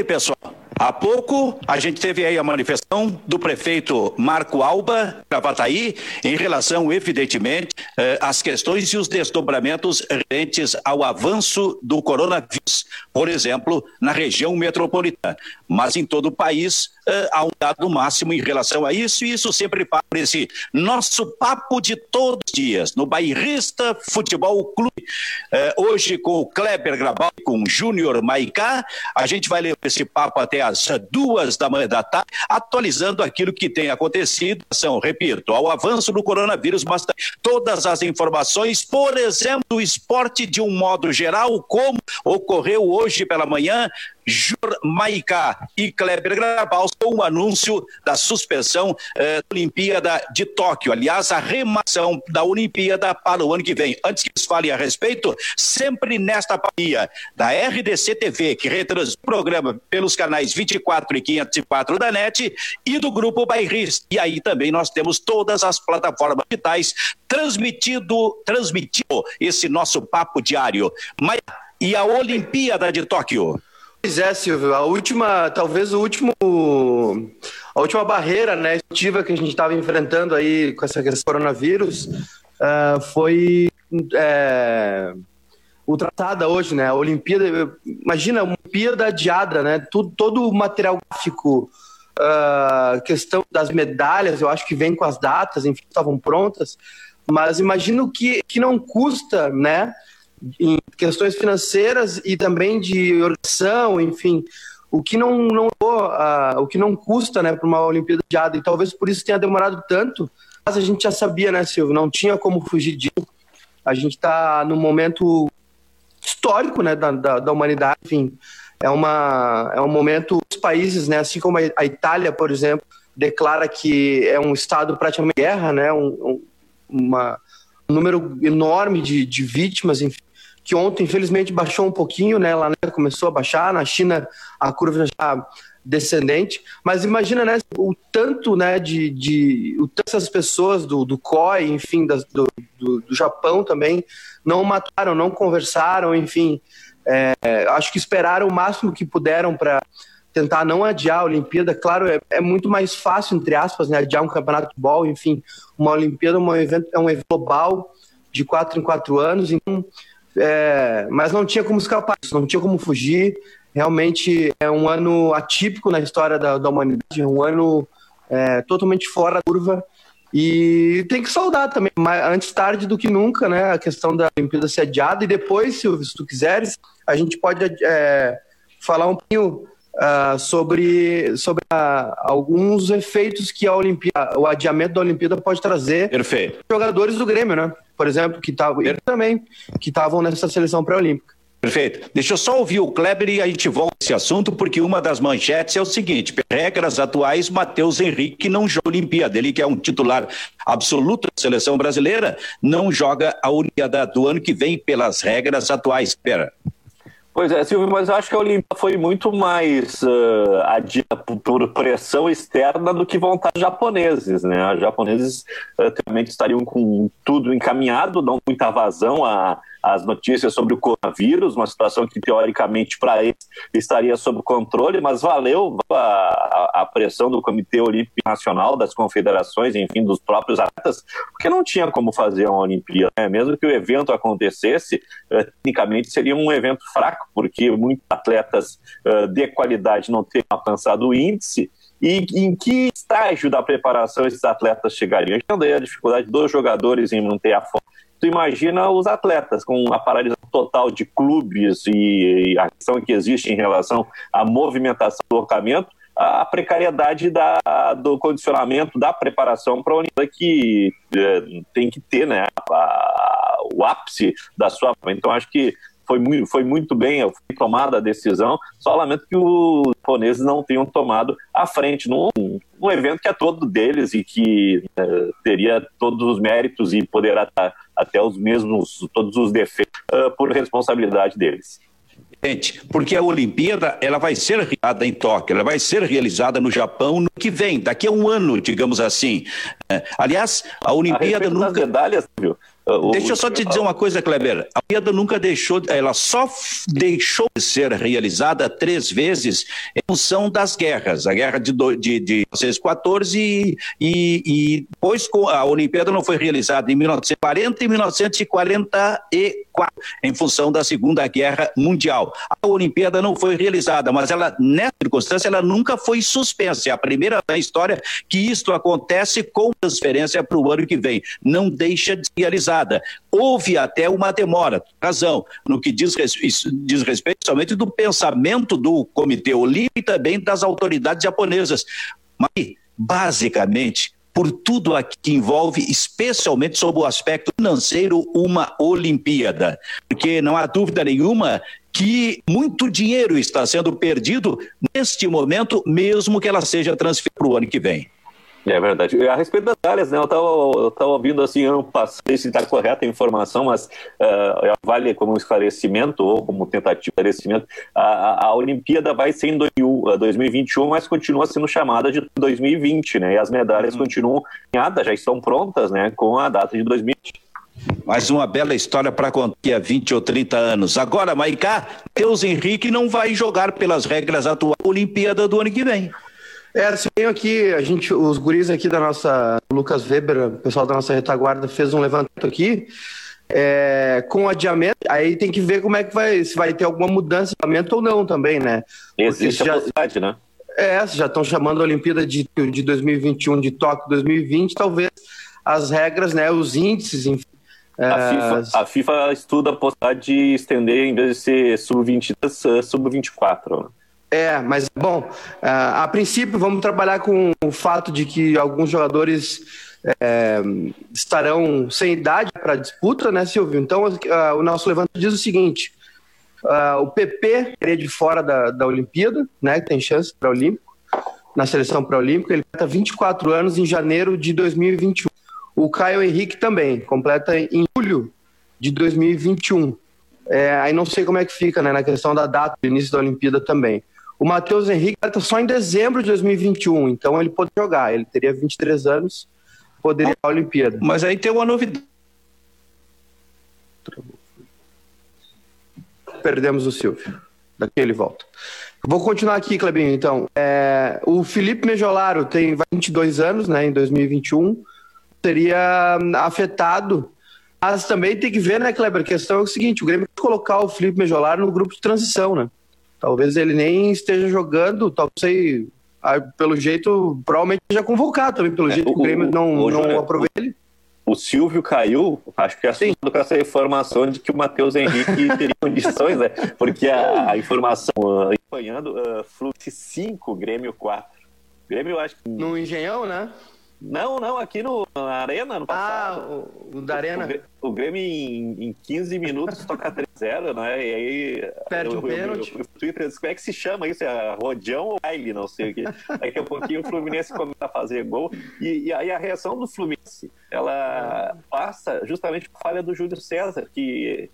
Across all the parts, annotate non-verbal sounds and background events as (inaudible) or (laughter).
aí, pessoal. Há pouco a gente teve aí a manifestação do prefeito Marco Alba Cavataí em relação, evidentemente, eh, às questões e os desdobramentos referentes ao avanço do coronavírus, por exemplo, na região metropolitana. Mas em todo o país há um dado máximo em relação a isso, e isso sempre para esse nosso papo de todos os dias, no Bairrista Futebol Clube. Eh, hoje com o Kleber Grabal e com o Júnior Maicá, a gente vai levar esse papo até às duas da manhã da tarde, atualizando aquilo que tem acontecido, são, repito, ao avanço do coronavírus, mas todas as informações, por exemplo, do esporte de um modo geral, como ocorreu hoje pela manhã, Jur e Kleber Grabal com o anúncio da suspensão eh, da Olimpíada de Tóquio. Aliás, a remação da Olimpíada para o ano que vem. Antes que eles falem a respeito, sempre nesta parceria da RDC TV, que retransmite o programa pelos canais 24 e 504 da NET, e do Grupo Bairrista. E aí também nós temos todas as plataformas digitais transmitido, transmitindo esse nosso papo diário. E a Olimpíada de Tóquio? Pois é, Silvio, a última, talvez o último, a última barreira, né, que a gente estava enfrentando aí com essa questão do coronavírus uh, foi é, ultrapassada hoje, né, a Olimpíada, imagina, a Olimpíada adiada, né, tudo, todo o material gráfico, uh, questão das medalhas, eu acho que vem com as datas, enfim, estavam prontas, mas imagino que, que não custa, né, em questões financeiras e também de organização, enfim, o que não, não uh, o que não custa, né, para uma Olimpíada de Ada, e talvez por isso tenha demorado tanto, mas a gente já sabia, né, Silvio, não tinha como fugir disso. A gente está num momento histórico, né, da, da, da, humanidade, enfim, é uma é um momento os países, né, assim como a Itália, por exemplo, declara que é um estado praticamente guerra, né, um, um, uma um número enorme de, de vítimas, enfim, que ontem, infelizmente, baixou um pouquinho, né? Lá né, começou a baixar, na China a curva já descendente, mas imagina, né, o tanto, né, de, de o tanto essas pessoas do, do COI, enfim, das, do, do, do, Japão também, não mataram, não conversaram, enfim, é, acho que esperaram o máximo que puderam para tentar não adiar a Olimpíada, claro, é, é, muito mais fácil, entre aspas, né, adiar um campeonato de futebol, enfim, uma Olimpíada é um evento, é um evento global de quatro em quatro anos, então é, mas não tinha como escapar, não tinha como fugir. Realmente é um ano atípico na história da, da humanidade, um ano é, totalmente fora da curva. E tem que saudar também, mas antes tarde do que nunca, né? A questão da Olimpíada ser adiada. E depois, Silvio, se tu quiseres, a gente pode é, falar um pouquinho uh, sobre, sobre uh, alguns efeitos que a Olimpíada, o adiamento da Olimpíada pode trazer. Perfeito. Jogadores do Grêmio, né? Por exemplo, que estavam também que estavam nessa seleção pré-olímpica. Perfeito. Deixa eu só ouvir o Kleber e a gente volta a esse assunto, porque uma das manchetes é o seguinte: regras atuais, Matheus Henrique não joga a Olimpíada. Ele, que é um titular absoluto da seleção brasileira, não joga a Olimpíada do ano que vem pelas regras atuais. Espera. Pois é, Silvio, mas eu acho que a Olimpíada foi muito mais uh, adida por pressão externa do que vontade japoneses, né? Os japoneses uh, realmente estariam com tudo encaminhado, não muita vazão a as notícias sobre o coronavírus, uma situação que teoricamente para eles estaria sob controle, mas valeu a, a, pressão do Comitê Olímpico Nacional, das confederações, enfim, dos próprios atletas, porque não tinha como fazer uma Olimpíada. Né? Mesmo que o evento acontecesse, eh, tecnicamente seria um evento fraco, porque muitos atletas eh, de qualidade não teriam alcançado o índice. E em que estágio da preparação esses atletas chegariam? Daí a dificuldade dos jogadores em manter a forma tu imagina os atletas com a paralisação total de clubes e, a questão que existe em relação à movimentação do locamento, a precariedade da, do condicionamento, da preparação para a Olimpíada que é, tem que ter né, a, o ápice da sua. Então, acho que foi muito, foi muito bem foi tomada a decisão, só lamento que os japoneses não tenham tomado a frente num, num evento que é todo deles e que é, teria todos os méritos e poderá estar até os mesmos, todos os defeitos uh, por responsabilidade deles. Gente, porque a Olimpíada ela vai ser realizada em Tóquio, ela vai ser realizada no Japão no que vem, daqui a um ano, digamos assim. É, aliás, a Olimpíada a nunca. medalhas, viu? Deixa eu só te dizer uma coisa, Kleber. A Olimpíada nunca deixou, ela só deixou de ser realizada três vezes em função das guerras. A guerra de, de, de 1914 e, e, e depois a Olimpíada não foi realizada em 1940 e 1944 em função da Segunda Guerra Mundial. A Olimpíada não foi realizada, mas ela, nessa circunstância, ela nunca foi suspensa. É a primeira na história que isto acontece com transferência para o ano que vem. Não deixa de ser realizada. Houve até uma demora, razão, no que diz, diz respeito somente do pensamento do Comitê Olímpico e também das autoridades japonesas. Mas, basicamente, por tudo aqui que envolve, especialmente sob o aspecto financeiro, uma Olimpíada. Porque não há dúvida nenhuma que muito dinheiro está sendo perdido neste momento, mesmo que ela seja transferida para o ano que vem. É verdade. A respeito das áreas, né, eu estava eu tava ouvindo assim, eu não passei se está correta a informação, mas uh, vale como esclarecimento ou como tentativa de esclarecimento, a, a Olimpíada vai ser em 2021, mas continua sendo chamada de 2020, né, e as medalhas uhum. continuam nada, já estão prontas, né, com a data de 2020. Mais uma bela história para contar há 20 ou 30 anos. Agora, Maicá, Deus Henrique não vai jogar pelas regras atuais da Olimpíada do ano que vem. É, se venho aqui, a gente, os guris aqui da nossa, Lucas Weber, o pessoal da nossa retaguarda fez um levantamento aqui, é, com adiamento, aí tem que ver como é que vai, se vai ter alguma mudança de adiamento ou não também, né? Existe já, a possibilidade, né? É, já estão chamando a Olimpíada de, de 2021 de Tóquio 2020, talvez as regras, né, os índices, enfim, a FIFA, a FIFA, estuda a possibilidade de estender, em vez de ser sub-23, sub-24. Né? É, mas bom, a, a princípio vamos trabalhar com o fato de que alguns jogadores é, estarão sem idade para disputa, né, Silvio? Então a, o nosso levantamento diz o seguinte: a, o PP seria de fora da, da Olimpíada, né? Que tem chance para Olímpico, na seleção pré-olímpica, ele completa 24 anos em janeiro de 2021. O Caio Henrique também, completa em julho de 2021. É, aí não sei como é que fica, né, na questão da data do início da Olimpíada também. O Matheus Henrique está só em dezembro de 2021, então ele pode jogar. Ele teria 23 anos, poderia ir à Olimpíada. Mas aí tem uma novidade. Perdemos o Silvio. Daqui ele volta. Vou continuar aqui, Clebinho, então. É, o Felipe Mejolaro tem 22 anos, né, em 2021. Seria afetado mas também tem que ver, né, Kleber? A questão é o seguinte: o Grêmio tem que colocar o Felipe Mejolaro no grupo de transição, né? Talvez ele nem esteja jogando, talvez sei, pelo jeito, provavelmente já convocado também, pelo é, jeito o, que o Grêmio não, o, não aproveita ele. O Silvio caiu, acho que é assustado com essa informação de que o Matheus Henrique (laughs) teria condições, né? Porque a, a informação uh, acompanhando, uh, Fluxo 5, Grêmio 4. Grêmio, acho que. No Engenhão, né? Não, não, aqui no, na Arena, no passado. Ah, o, o da Arena. O, o Grêmio em, em 15 minutos toca (laughs) 3-0, né? E aí. Perde o pênalti. O Twitter como é que se chama isso? É Rodião ou baile, não sei o que. Daqui a pouquinho o Fluminense começa a fazer gol. E, e aí a reação do Fluminense, ela passa justamente por falha do Júlio César, que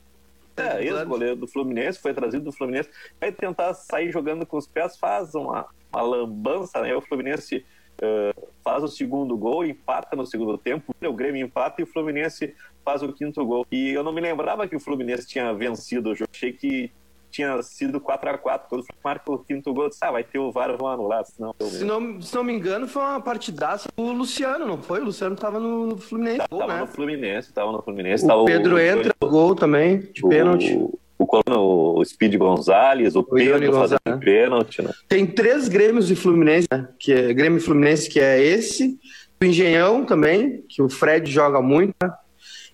é, ex-goleiro do Fluminense, foi trazido do Fluminense, vai tentar sair jogando com os pés, faz uma, uma lambança, né? O Fluminense uh, faz o segundo gol, empata no segundo tempo, o Grêmio empata e o Fluminense faz o quinto gol. E eu não me lembrava que o Fluminense tinha vencido o jogo, achei que tinha sido 4 a 4 Quando marca o quinto gol, disse, ah, vai ter o VAR, vão anular. Senão, se, não, se não me engano, foi uma partidaça do Luciano, não foi? O Luciano estava no Fluminense. Tava, né? no Fluminense, tava no Fluminense. O Pedro o, entra, o gol também, de pênalti o, o Speed Gonzalez, o, o Pedro fazendo pênalti. Né? Tem três Grêmios de Fluminense, né? que é Grêmio Fluminense, que é esse, o Engenhão também, que o Fred joga muito, né?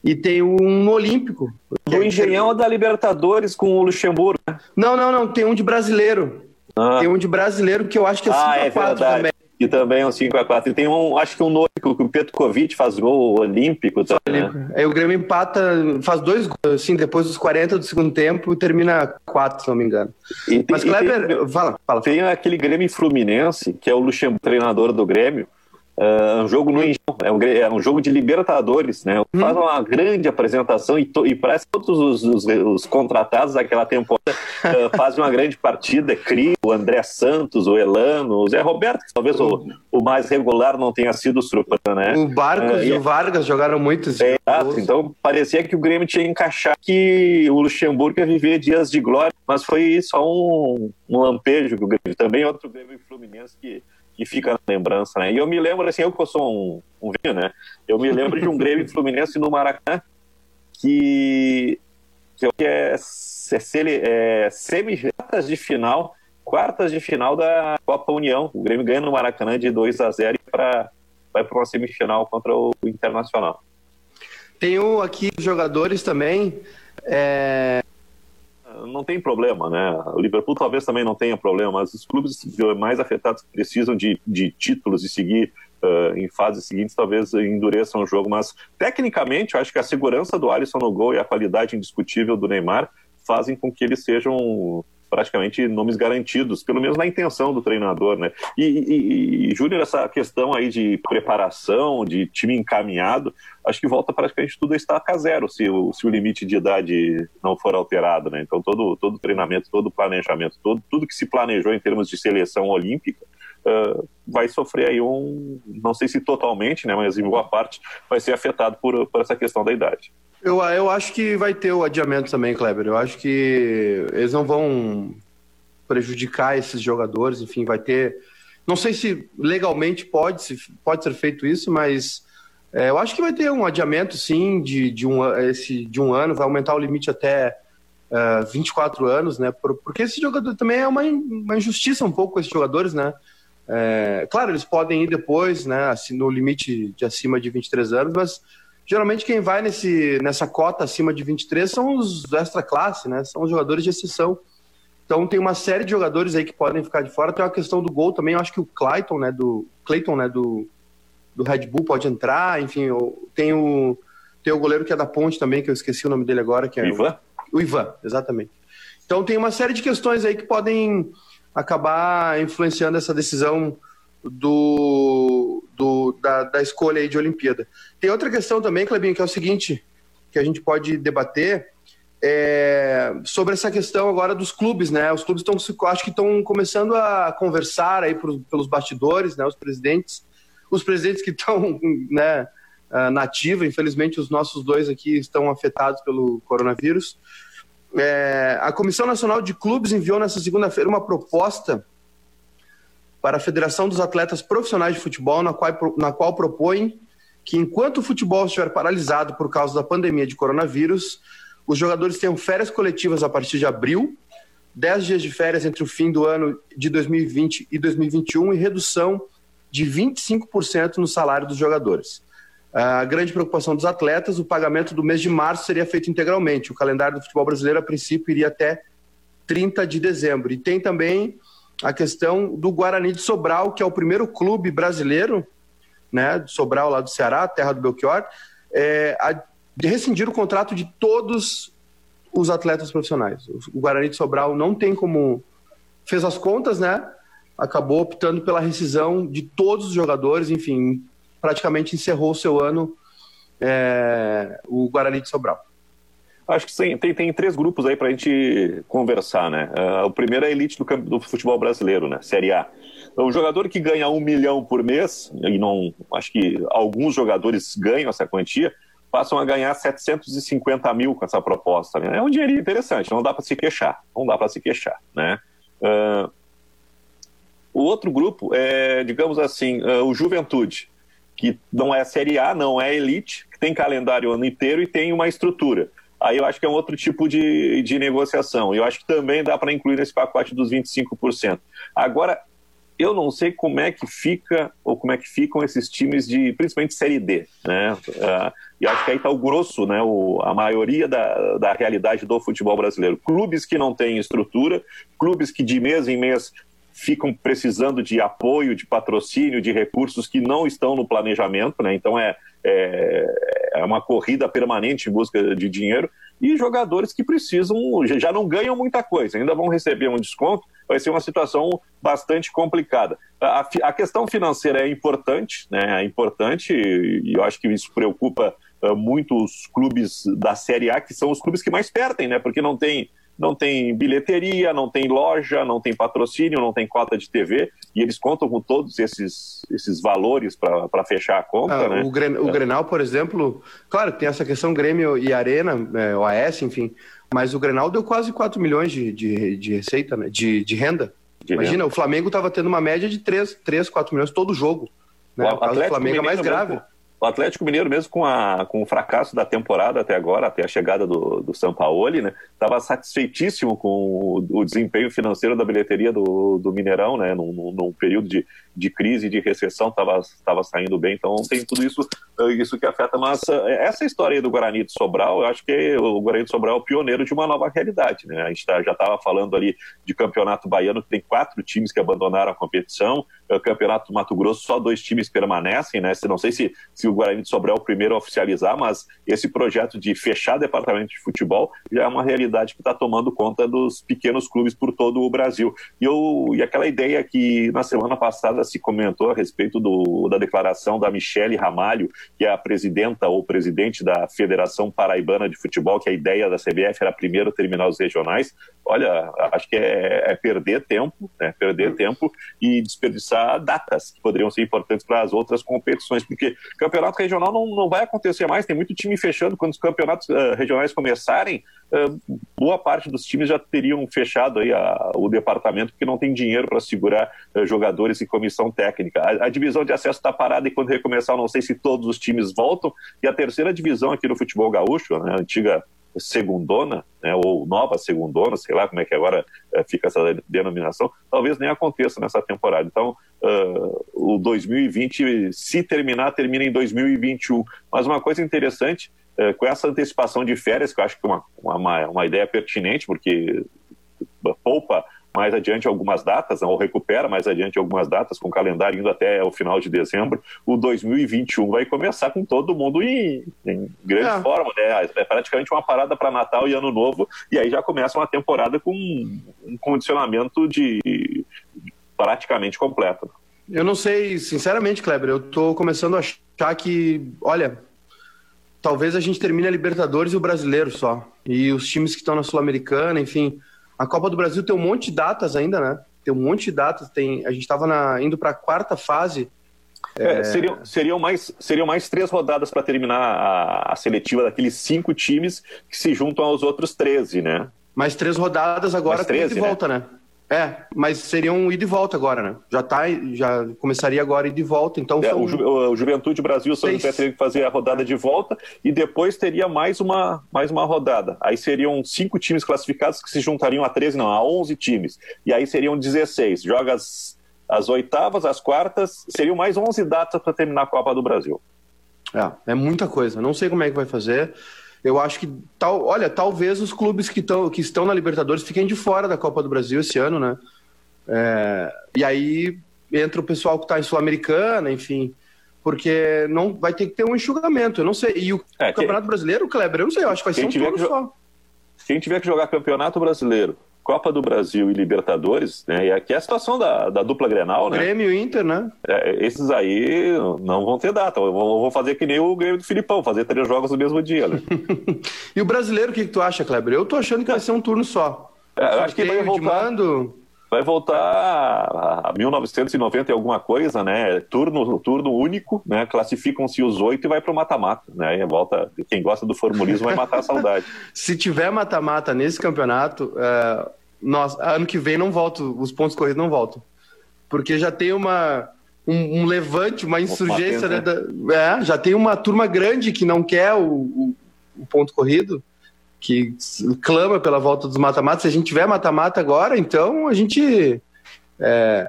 e tem um Olímpico. O é Engenhão é da Libertadores com o Luxemburgo. Né? Não, não, não, tem um de brasileiro. Ah. Tem um de brasileiro que eu acho que é 5 ah, é 4 também que também é um 5x4. E tem um, acho que um novo, que o Petkovic faz gol olímpico também. Né? Aí o Grêmio empata, faz dois gols, assim, depois dos 40 do segundo tempo, termina 4, se não me engano. E tem, Mas Kleber, tem, fala, fala. Tem aquele Grêmio Fluminense, que é o Luxemburgo, treinador do Grêmio, Uh, um jogo no é um, é um jogo de Libertadores, né? Hum. Faz uma grande apresentação e, to, e parece que todos os, os, os, contratados daquela temporada uh, (laughs) fazem uma grande partida. Crio, o André Santos, o Elano, o Zé Roberto, que talvez o, o mais regular não tenha sido o Surpresa, né? O Barcos uh, e, e, o Vargas jogaram muito. É, então parecia que o Grêmio tinha que encaixar que o Luxemburgo ia viver dias de glória, mas foi só um, um lampejo que o Grêmio também outro Grêmio Fluminense que que fica na lembrança, né? E eu me lembro, assim, eu que sou um, um vinho, né? Eu me lembro de um Grêmio Fluminense no Maracanã que, que é, é, é semi de final, quartas de final da Copa União. O Grêmio ganha no Maracanã de 2 a 0 e pra, vai para uma semifinal contra o Internacional. Tenho aqui jogadores também. É, não tem problema, né? O Liverpool talvez também não tenha problema, mas os clubes mais afetados precisam de, de títulos e seguir uh, em fases seguintes talvez endureçam o jogo, mas tecnicamente eu acho que a segurança do Alisson no gol e a qualidade indiscutível do Neymar fazem com que eles sejam praticamente nomes garantidos, pelo menos na intenção do treinador, né? E, e, e Júnior, essa questão aí de preparação, de time encaminhado, acho que volta praticamente tudo a estaca zero se o, se o limite de idade não for alterado, né? Então todo, todo treinamento, todo planejamento, todo, tudo que se planejou em termos de seleção olímpica uh, vai sofrer aí um, não sei se totalmente, né? Mas em boa parte vai ser afetado por, por essa questão da idade. Eu, eu acho que vai ter o adiamento também, Kleber. Eu acho que eles não vão prejudicar esses jogadores, enfim, vai ter. Não sei se legalmente pode, se pode ser feito isso, mas é, eu acho que vai ter um adiamento, sim, de, de, um, esse, de um ano, vai aumentar o limite até uh, é, 24 anos, né? Porque esse jogador também é uma, uma injustiça um pouco com esses jogadores, né? É, claro, eles podem ir depois, né? Assim, no limite de acima de 23 anos, mas geralmente quem vai nesse, nessa cota acima de 23 são os extra classe, né? São os jogadores de exceção. Então tem uma série de jogadores aí que podem ficar de fora. Tem uma questão do gol também. Eu acho que o Clayton, né, do Clayton, né, do, do Red Bull pode entrar. Enfim, tem o tem o goleiro que é da Ponte também, que eu esqueci o nome dele agora, que é Ivan. O, o Ivan, exatamente. Então tem uma série de questões aí que podem acabar influenciando essa decisão do, do da, da, escolha aí de Olimpíada. Tem outra questão também, Clebinho, que é o seguinte, que a gente pode debater, é, sobre essa questão agora dos clubes, né? Os clubes estão, acho que estão começando a conversar aí pelos bastidores, né? Os presidentes, os presidentes que estão, (laughs) né? nativa, infelizmente os nossos dois aqui estão afetados pelo coronavírus. É, a Comissão Nacional de Clubes enviou nessa segunda-feira uma proposta para a Federação dos Atletas Profissionais de Futebol, na qual, na qual propõe que, enquanto o futebol estiver paralisado por causa da pandemia de coronavírus, os jogadores tenham férias coletivas a partir de abril, 10 dias de férias entre o fim do ano de 2020 e 2021 e redução de 25% no salário dos jogadores. A grande preocupação dos atletas, o pagamento do mês de março seria feito integralmente. O calendário do futebol brasileiro, a princípio, iria até 30 de dezembro. E tem também a questão do Guarani de Sobral, que é o primeiro clube brasileiro, né, Sobral, lá do Ceará, terra do Belchior, é, a, rescindir o contrato de todos os atletas profissionais. O Guarani de Sobral não tem como. fez as contas, né? Acabou optando pela rescisão de todos os jogadores, enfim, praticamente encerrou o seu ano é, o Guarani de Sobral. Acho que sim, tem, tem três grupos aí para a gente conversar, né? Uh, o primeiro é a elite do, do, futebol brasileiro, né? Série A. O jogador que ganha um milhão por mês, e não acho que alguns jogadores ganham essa quantia, passam a ganhar 750 mil com essa proposta. Né? É um dinheiro interessante, não dá para se queixar. Não dá para se queixar, né? Uh, o outro grupo é, digamos assim, uh, o Juventude, que não é Série A, não é elite, que tem calendário o ano inteiro e tem uma estrutura aí eu acho que é um outro tipo de, de negociação. Eu acho que também dá para incluir nesse pacote dos 25%. Agora, eu não sei como é que fica ou como é que ficam esses times de principalmente série D, né? Uh, e acho que aí está o grosso, né? O, a maioria da, da realidade do futebol brasileiro. Clubes que não têm estrutura, clubes que de mês em mês ficam precisando de apoio, de patrocínio, de recursos que não estão no planejamento, né? Então é, é, é uma corrida permanente em busca de dinheiro e jogadores que precisam, já não ganham muita coisa, ainda vão receber um desconto. vai ser uma situação bastante complicada. A, a questão financeira é importante, né? É importante e eu acho que isso preocupa uh, muito os clubes da Série A, que são os clubes que mais perdem, né? Porque não tem não tem bilheteria, não tem loja, não tem patrocínio, não tem cota de TV, e eles contam com todos esses, esses valores para fechar a conta. Ah, né? o, Gren, o é. Grenal, por exemplo, claro, tem essa questão Grêmio e Arena, é, OAS, enfim, mas o Grenal deu quase 4 milhões de, de, de receita, né? de, de renda. De Imagina, renda. o Flamengo estava tendo uma média de 3, 3 4 milhões todo jogo. Né? O, o caso do Flamengo é mais grave. Mesmo o Atlético Mineiro, mesmo com, a, com o fracasso da temporada até agora, até a chegada do, do Sampaoli, né, estava satisfeitíssimo com o, o, desempenho financeiro da bilheteria do, do Mineirão, né, num, num período de, de crise, de recessão, estava saindo bem. Então tem tudo isso, eh, isso que afeta. Mas eh, essa história do Guarani de Sobral, eu acho que o Guarani de Sobral é o pioneiro de uma nova realidade. Né? A gente tá, já estava falando ali de campeonato baiano, que tem quatro times que abandonaram a competição. O campeonato do Mato Grosso, só dois times permanecem. Né? Não sei se, se o Guarani de Sobral é o primeiro a oficializar, mas esse projeto de fechar departamento de futebol já é uma realidade que está tomando conta dos pequenos clubes por todo o Brasil. E, eu, e aquela ideia que na semana passada se comentou a respeito do, da declaração da Michele Ramalho, que é a presidenta ou presidente da Federação Paraibana de Futebol, que a ideia da CBF era primeiro terminar os regionais. Olha, acho que é, é perder tempo, né? perder tempo e desperdiçar datas que poderiam ser importantes para as outras competições, porque campeonato regional não, não vai acontecer mais, tem muito time fechando. Quando os campeonatos uh, regionais começarem, uh, boa parte dos times já teriam fechado aí a, o departamento, porque não tem dinheiro para segurar uh, jogadores e comissão técnica. A, a divisão de acesso está parada e quando recomeçar, não sei se todos os times voltam. E a terceira divisão aqui no futebol gaúcho, né, a antiga segundona, né, ou nova segundona, sei lá como é que agora é, fica essa denominação, talvez nem aconteça nessa temporada. Então, uh, o 2020, se terminar, termina em 2021. Mas uma coisa interessante, uh, com essa antecipação de férias, que eu acho que é uma, uma, uma ideia pertinente, porque poupa mais adiante algumas datas, ou recupera mais adiante algumas datas, com o calendário indo até o final de dezembro, o 2021 vai começar com todo mundo em, em grande é. forma, né? É praticamente uma parada para Natal e Ano Novo, e aí já começa uma temporada com um condicionamento de praticamente completo. Eu não sei, sinceramente, Kleber, eu estou começando a achar que, olha, talvez a gente termine a Libertadores e o Brasileiro só. E os times que estão na Sul-Americana, enfim, a Copa do Brasil tem um monte de datas ainda, né? Tem um monte de datas. Tem, a gente estava indo para a quarta fase. É, é... Seriam, seriam, mais, seriam mais três rodadas para terminar a, a, seletiva daqueles cinco times que se juntam aos outros 13, né? Mais três rodadas agora mais 13, de volta, né? né? É, mas seria um ida e volta agora, né? Já tá, já começaria agora ida e volta, então é, são... o, Ju, o Juventude Brasil só teria que fazer a rodada de volta e depois teria mais uma, mais uma rodada. Aí seriam cinco times classificados que se juntariam a 13, não, a 11 times. E aí seriam 16. Joga as, as oitavas, as quartas, seriam mais 11 datas para terminar a Copa do Brasil. É, é muita coisa. Não sei como é que vai fazer. Eu acho que, tal, olha, talvez os clubes que, tão, que estão na Libertadores fiquem de fora da Copa do Brasil esse ano, né? É, e aí entra o pessoal que está em Sul-Americana, enfim, porque não vai ter que ter um enxugamento. Eu não sei. E o é, Campeonato Brasileiro, Kleber, eu não sei, eu acho que vai ser um turno só. Quem tiver que jogar Campeonato Brasileiro, Copa do Brasil e Libertadores, né? E aqui é a situação da, da dupla Grenal, né? Grêmio e Inter, né? É, esses aí não vão ter data. Eu vou, fazer que nem o Grêmio do Filipão, fazer três jogos no mesmo dia, né? (laughs) e o brasileiro, o que, que, tu acha, Kleber? Eu tô achando que vai ser um turno só. É, eu acho que vai voltar. Vai voltar a 1990 e alguma coisa, né? Turno, turno único, né? Classificam-se os oito e vai para o mata-mata, né? E volta. Quem gosta do formulismo vai matar a saudade. (laughs) Se tiver mata-mata nesse campeonato, é, nós, ano que vem não volto, os pontos corridos não voltam. Porque já tem uma, um, um levante, uma insurgência, né? Da, é, já tem uma turma grande que não quer o, o, o ponto corrido que clama pela volta dos mata-matas. Se a gente tiver mata-mata agora, então a gente é,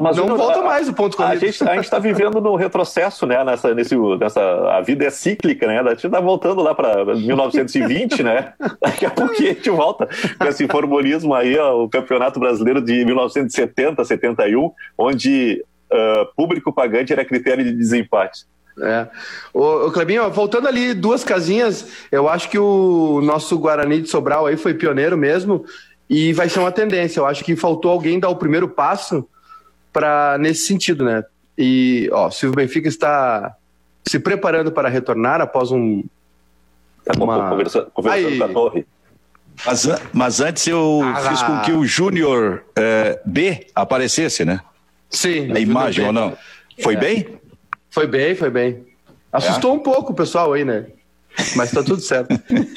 mas não volta a, mais o ponto corrido. A gente está vivendo no retrocesso, né? Nessa, nesse, nessa, a vida é cíclica, né? A gente está voltando lá para 1920, né? (laughs) Daqui a pouco a gente volta com esse formulismo aí, ó, o Campeonato Brasileiro de 1970, 71, onde uh, público pagante era critério de desempate. É. O, o Clebinho, voltando ali duas casinhas, eu acho que o nosso Guarani de Sobral aí foi pioneiro mesmo. e vai ser uma tendência. Eu acho que faltou alguém dar o primeiro passo para nesse sentido, né? E, ó, se o Benfica está se preparando para retornar após um. Tá uma... conversando, conversando com a torre. Mas, mas antes eu ah, fiz com que o Júnior é, B aparecesse, né? Sim. A imagem ou não? Foi é. bem? Foi bem, foi bem. Assustou é. um pouco o pessoal aí, né? Mas tá tudo certo.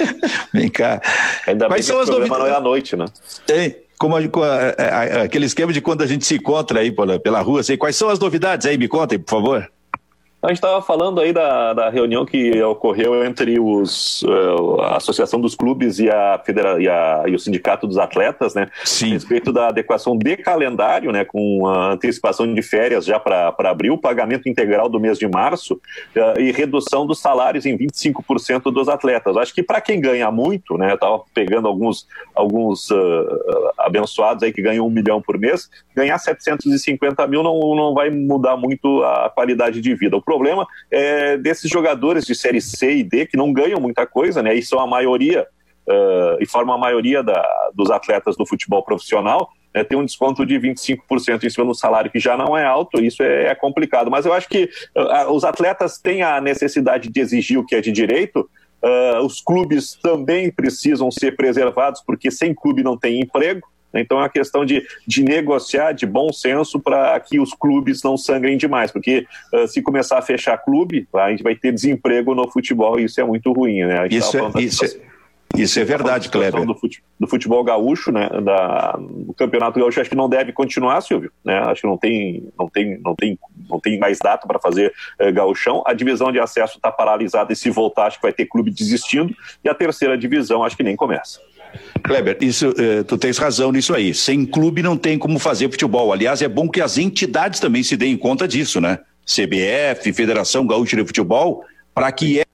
(laughs) Vem cá. Ainda Quais são as novidades? não é à noite, né? Tem. Como a, a, a, aquele esquema de quando a gente se encontra aí pela, pela rua, assim, quais são as novidades aí? Me contem, por favor. A gente estava falando aí da, da reunião que ocorreu entre os, uh, a Associação dos Clubes e, a Federa e, a, e o Sindicato dos Atletas, né? Sim. A respeito da adequação de calendário, né? Com a antecipação de férias já para abril, pagamento integral do mês de março uh, e redução dos salários em 25% dos atletas. Acho que para quem ganha muito, né? Eu estava pegando alguns, alguns uh, abençoados aí que ganham um milhão por mês, ganhar 750 mil não, não vai mudar muito a qualidade de vida. O problema é desses jogadores de série C e D que não ganham muita coisa, né? E são a maioria, uh, e formam a maioria da, dos atletas do futebol profissional, né, tem um desconto de 25% em cima do salário, que já não é alto, isso é, é complicado. Mas eu acho que uh, os atletas têm a necessidade de exigir o que é de direito, uh, os clubes também precisam ser preservados, porque sem clube não tem emprego. Né? Então é uma questão de, de negociar, de bom senso, para que os clubes não sangrem demais, porque uh, se começar a fechar clube, a gente vai ter desemprego no futebol e isso é muito ruim. Né? Isso, é, isso, é... Isso é verdade, Kleber. Do futebol, do futebol gaúcho, né? Da, o campeonato gaúcho acho que não deve continuar, Silvio. Né? Acho que não tem, não tem, não tem, não tem mais data para fazer eh, gauchão. A divisão de acesso está paralisada e se voltar acho que vai ter clube desistindo. E a terceira divisão acho que nem começa. Kleber, isso, eh, tu tens razão nisso aí. Sem clube não tem como fazer futebol. Aliás, é bom que as entidades também se deem conta disso, né? CBF, Federação Gaúcha de Futebol, para que é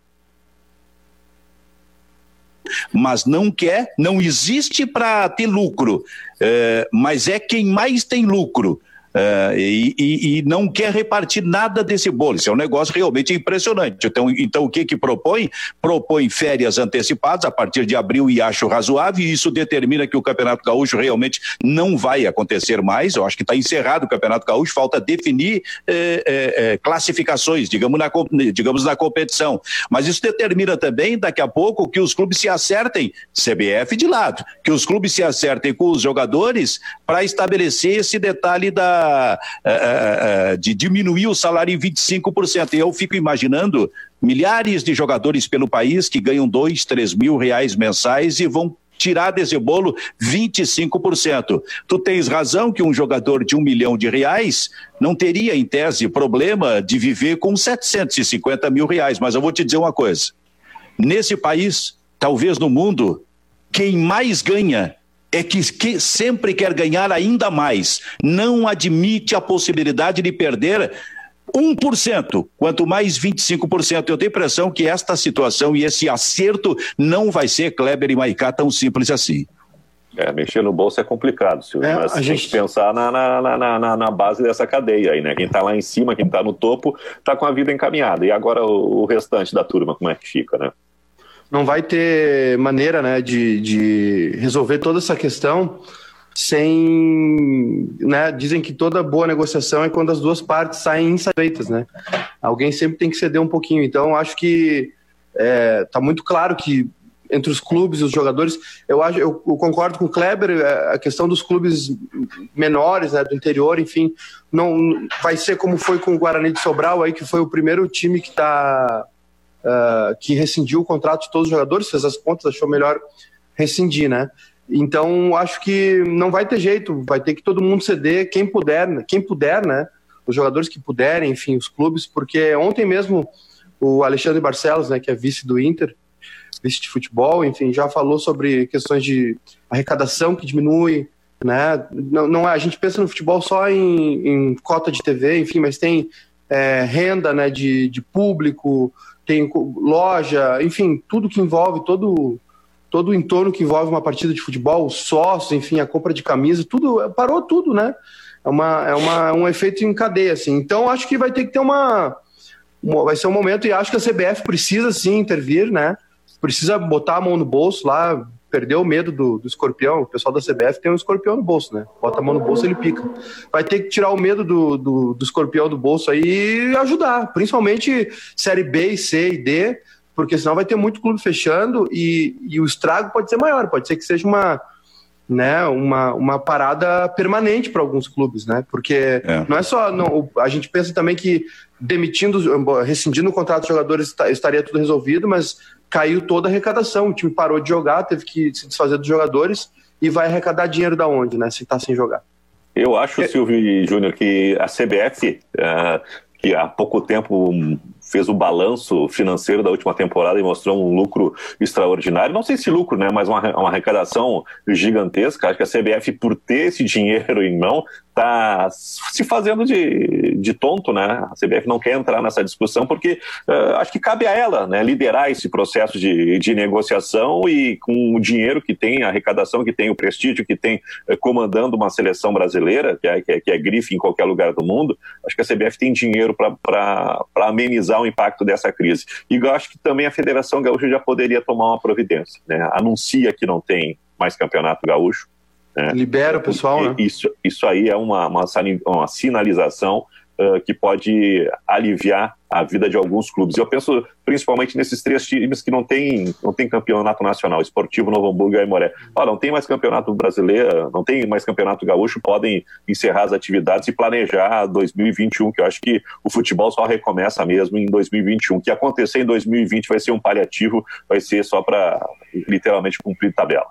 mas não quer, não existe para ter lucro, é, mas é quem mais tem lucro. Uh, e, e, e, não quer repartir nada desse bolo. Isso é um negócio realmente impressionante. Então, então o que que propõe? Propõe férias antecipadas a partir de abril e acho razoável, e isso determina que o Campeonato Gaúcho realmente não vai acontecer mais. Eu acho que está encerrado o Campeonato Gaúcho, falta definir eh, eh, classificações, digamos na, digamos, na competição. Mas isso determina também, daqui a pouco, que os clubes se acertem, CBF de lado, que os clubes se acertem com os jogadores para estabelecer esse detalhe da uh, uh, de diminuir o salário em 25%. E eu fico imaginando milhares de jogadores pelo país que ganham dois, três mil reais mensais e vão tirar desse bolo 25%. Tu tens razão que um jogador de um milhão de reais não teria, em tese, problema de viver com 750 mil reais. Mas eu vou te dizer uma coisa: nesse país, talvez no mundo, quem mais ganha é que, que sempre quer ganhar ainda mais. Não admite a possibilidade de perder 1%, quanto mais 25%. Eu tenho a impressão que esta situação e esse acerto não vai ser Kleber e Maicá tão simples assim. É, mexer no bolso é complicado, Silvio, é, mas a gente tem que pensar na, na, na, na, base dessa cadeia aí, né? Quem está lá em cima, quem está no topo, está com a vida encaminhada. E agora o, o restante da turma, como é que fica, né? Não vai ter maneira né, de, de resolver toda essa questão sem. Né, dizem que toda boa negociação é quando as duas partes saem insatisfeitas. Né? Alguém sempre tem que ceder um pouquinho. Então, acho que está é, tá muito claro que entre os clubes e os jogadores, eu, acho, eu, eu concordo com o Kleber, é, a questão dos clubes menores, né, do interior, enfim, não vai ser como foi com o Guarani de Sobral, aí, que foi o primeiro time que está uh, que rescindiu o contrato de todos os jogadores, fez as contas, achou melhor rescindir, né? Então, acho que não vai ter jeito, vai ter que todo mundo ceder, quem puder, quem puder, né? Os jogadores que puderem, enfim, os clubes, porque ontem mesmo o Alexandre Barcelos, né, que é vice do Inter, vice de futebol, enfim, já falou sobre questões de arrecadação que diminui, né? Não, não é, a gente pensa no futebol só em, em cota de TV, enfim, mas tem é, renda, né, de, de público, tem loja, enfim, tudo que envolve, todo, todo o entorno que envolve uma partida de futebol, sócio, enfim, a compra de camisa, tudo, parou tudo, né? É, uma, é uma, um efeito em cadeia, assim. Então, acho que vai ter que ter uma, uma, Vai ser um momento, e acho que a CBF precisa sim intervir, né? Precisa botar a mão no bolso lá, perdeu o medo do, do escorpião. O pessoal da CBF tem um escorpião no bolso, né? Bota a mão no bolso ele pica. Vai ter que tirar o medo do, do, do escorpião do bolso aí e ajudar, principalmente Série B, C e D, porque senão vai ter muito clube fechando e, e o estrago pode ser maior, pode ser que seja uma né, uma, uma parada permanente para alguns clubes, né? Porque é. não é só. Não, a gente pensa também que demitindo, rescindindo o contrato dos jogadores estaria tudo resolvido, mas caiu toda a arrecadação. O time parou de jogar, teve que se desfazer dos jogadores e vai arrecadar dinheiro da onde, né? Se está sem jogar. Eu acho, Silvio Júnior, que a CBF, uh, é, que há pouco tempo fez o balanço financeiro da última temporada e mostrou um lucro extraordinário. Não sei se lucro, né, mas uma, uma arrecadação gigantesca. Acho que a CBF, por ter esse dinheiro em mão, está se fazendo de, de tonto, né? A CBF não quer entrar nessa discussão porque uh, acho que cabe a ela, né, liderar esse processo de, de negociação e com o dinheiro que tem, a arrecadação que tem, o prestígio que tem uh, comandando uma seleção brasileira, que é, que, é, que é grife em qualquer lugar do mundo, acho que a CBF tem dinheiro para amenizar o impacto dessa crise. E eu acho que também a Federação Gaúcha já poderia tomar uma providência. Né? Anuncia que não tem mais campeonato gaúcho. Né? Libera o pessoal, né? Isso, isso aí é uma, uma, uma sinalização que pode aliviar a vida de alguns clubes. Eu penso principalmente nesses três times que não tem, não tem campeonato nacional, Esportivo, Novo Hamburgo e Aimoré. Ah, não tem mais campeonato brasileiro, não tem mais campeonato gaúcho, podem encerrar as atividades e planejar 2021, que eu acho que o futebol só recomeça mesmo em 2021. O que acontecer em 2020 vai ser um paliativo, vai ser só para literalmente cumprir tabela.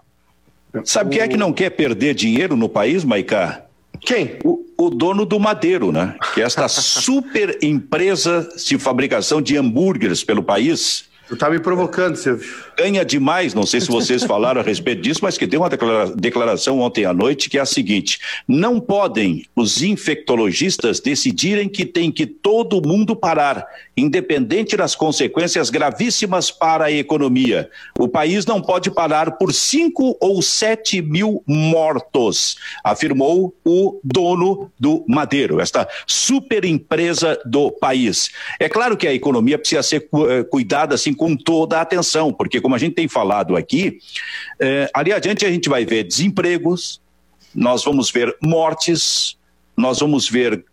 Sabe quem é que não quer perder dinheiro no país, Maicá? Quem? O, o, dono do Madeiro, né? Que é esta (laughs) super empresa de fabricação de hambúrgueres pelo país. Tu tá me provocando, Silvio ganha demais, não sei se vocês falaram a respeito disso, mas que tem uma declaração ontem à noite que é a seguinte: não podem os infectologistas decidirem que tem que todo mundo parar, independente das consequências gravíssimas para a economia. O país não pode parar por 5 ou 7 mil mortos, afirmou o dono do Madeiro, esta super empresa do país. É claro que a economia precisa ser eh, cuidada assim com toda a atenção, porque como a gente tem falado aqui, é, ali adiante a gente vai ver desempregos, nós vamos ver mortes, nós vamos ver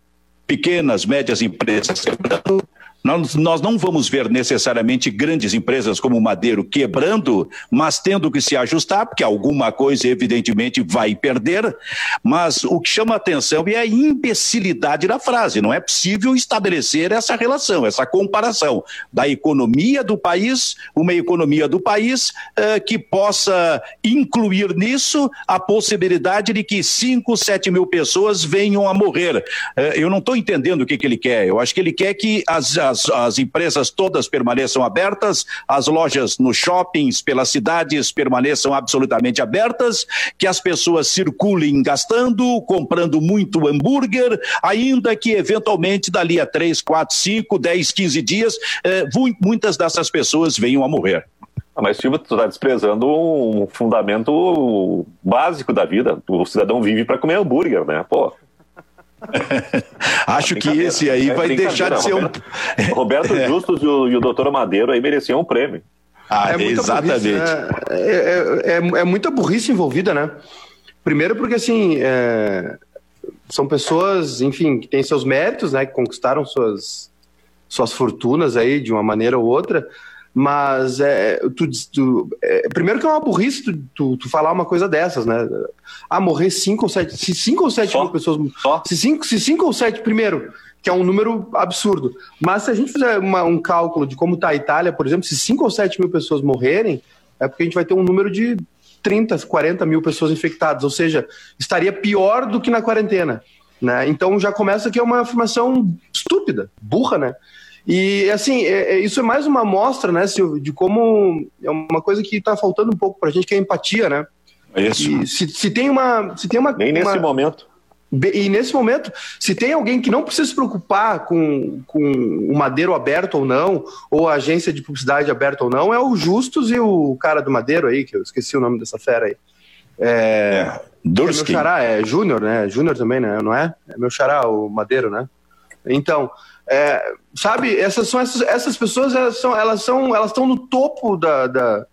pequenas, médias empresas quebrando, nós, nós não vamos ver necessariamente grandes empresas como o Madeiro quebrando, mas tendo que se ajustar, porque alguma coisa, evidentemente, vai perder. Mas o que chama atenção é a imbecilidade da frase. Não é possível estabelecer essa relação, essa comparação da economia do país, uma economia do país eh, que possa incluir nisso a possibilidade de que 5, 7 mil pessoas venham a morrer. Eh, eu não estou entendendo o que, que ele quer. Eu acho que ele quer que as as, as empresas todas permaneçam abertas, as lojas nos shoppings, pelas cidades permaneçam absolutamente abertas, que as pessoas circulem gastando, comprando muito hambúrguer, ainda que eventualmente dali a 3, 4, 5, 10, 15 dias, eh, muitas dessas pessoas venham a morrer. Ah, mas, Silva, tu está desprezando um fundamento básico da vida. O cidadão vive para comer hambúrguer, né? Pô, (laughs) Acho que esse aí é vai deixar de ser um. (laughs) Roberto é. Justus e o, e o doutor Madeiro aí mereciam um prêmio. Ah, é exatamente. Burrice, né? é, é, é, muita burrice envolvida, né? Primeiro porque, assim, é, são pessoas, enfim, que têm seus méritos, né? Que conquistaram suas, suas fortunas aí de uma maneira ou outra, mas é, tu, tu é, primeiro que é uma burrice tu, tu, tu, falar uma coisa dessas, né? Ah, morrer 5 ou 7. Se 5 ou 7 mil pessoas. Só? Se 5 se cinco ou 7, primeiro, que é um número absurdo. Mas se a gente fizer uma, um cálculo de como está a Itália, por exemplo, se 5 ou 7 mil pessoas morrerem, é porque a gente vai ter um número de 30, 40 mil pessoas infectadas. Ou seja, estaria pior do que na quarentena. Né? Então já começa que é uma afirmação estúpida, burra, né? E, assim, é, é, isso é mais uma amostra, né, Silvio, de como é uma coisa que está faltando um pouco para a gente, que é a empatia, né? Isso. Se, se, tem uma. Se tem uma Nem nesse uma... momento. E nesse momento, se tem alguém que não precisa se preocupar com, com o Madeiro aberto ou não, ou a agência de publicidade aberta ou não, é o Justus e o cara do Madeiro aí, que eu esqueci o nome dessa fera aí. É, é, Durski. é meu xará, é Júnior, né? Júnior também, né? Não é? É meu xará, o Madeiro, né? Então, é, sabe, essas são essas, essas pessoas, elas são, elas são, elas estão no topo da, da,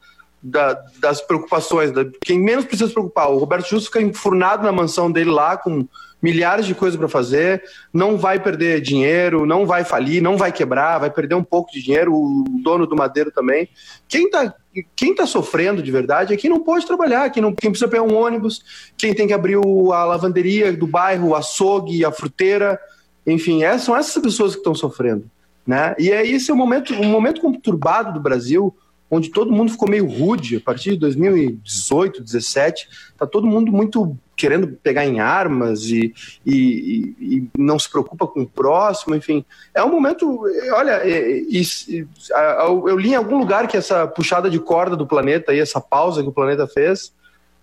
da, das preocupações, da, quem menos precisa se preocupar. O Roberto Justo fica enfurnado na mansão dele lá com milhares de coisas para fazer, não vai perder dinheiro, não vai falir, não vai quebrar, vai perder um pouco de dinheiro, o dono do Madeiro também. Quem está quem tá sofrendo de verdade é quem não pode trabalhar, quem, não, quem precisa pegar um ônibus, quem tem que abrir o, a lavanderia do bairro, o açougue, a fruteira, enfim, é, são essas pessoas que estão sofrendo. Né? E é esse é o momento, um momento conturbado do Brasil, onde todo mundo ficou meio rude a partir de 2018, 2017. Está todo mundo muito querendo pegar em armas e, e, e, não se preocupa com o próximo, enfim. É um momento. Olha, eu li em algum lugar que essa puxada de corda do planeta e essa pausa que o planeta fez,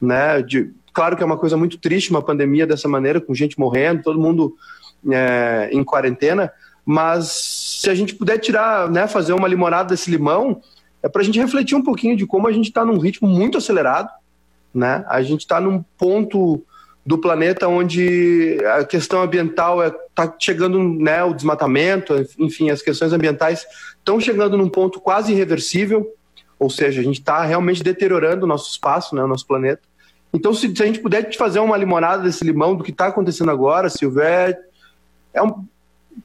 né? De, claro que é uma coisa muito triste uma pandemia dessa maneira, com gente morrendo, todo mundo é, em quarentena, mas se a gente puder tirar, né, fazer uma limonada desse limão, é para a gente refletir um pouquinho de como a gente está num ritmo muito acelerado, né? A gente está num ponto do planeta onde a questão ambiental está é, tá chegando, né, o desmatamento, enfim, as questões ambientais estão chegando num ponto quase irreversível, ou seja, a gente está realmente deteriorando o nosso espaço, né, o nosso planeta. Então, se, se, a gente puder fazer uma limonada desse limão do que está acontecendo agora, é, é um,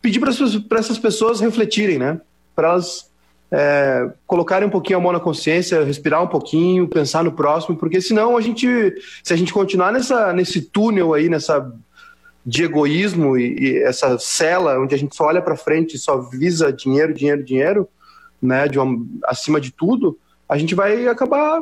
pedir para essas pessoas refletirem, né, para elas é, colocarem um pouquinho a mão na consciência, respirar um pouquinho, pensar no próximo, porque senão a gente, se a gente continuar nessa, nesse túnel aí, nessa de egoísmo e, e essa cela onde a gente só olha para frente e só visa dinheiro, dinheiro, dinheiro, né, de uma, acima de tudo, a gente vai acabar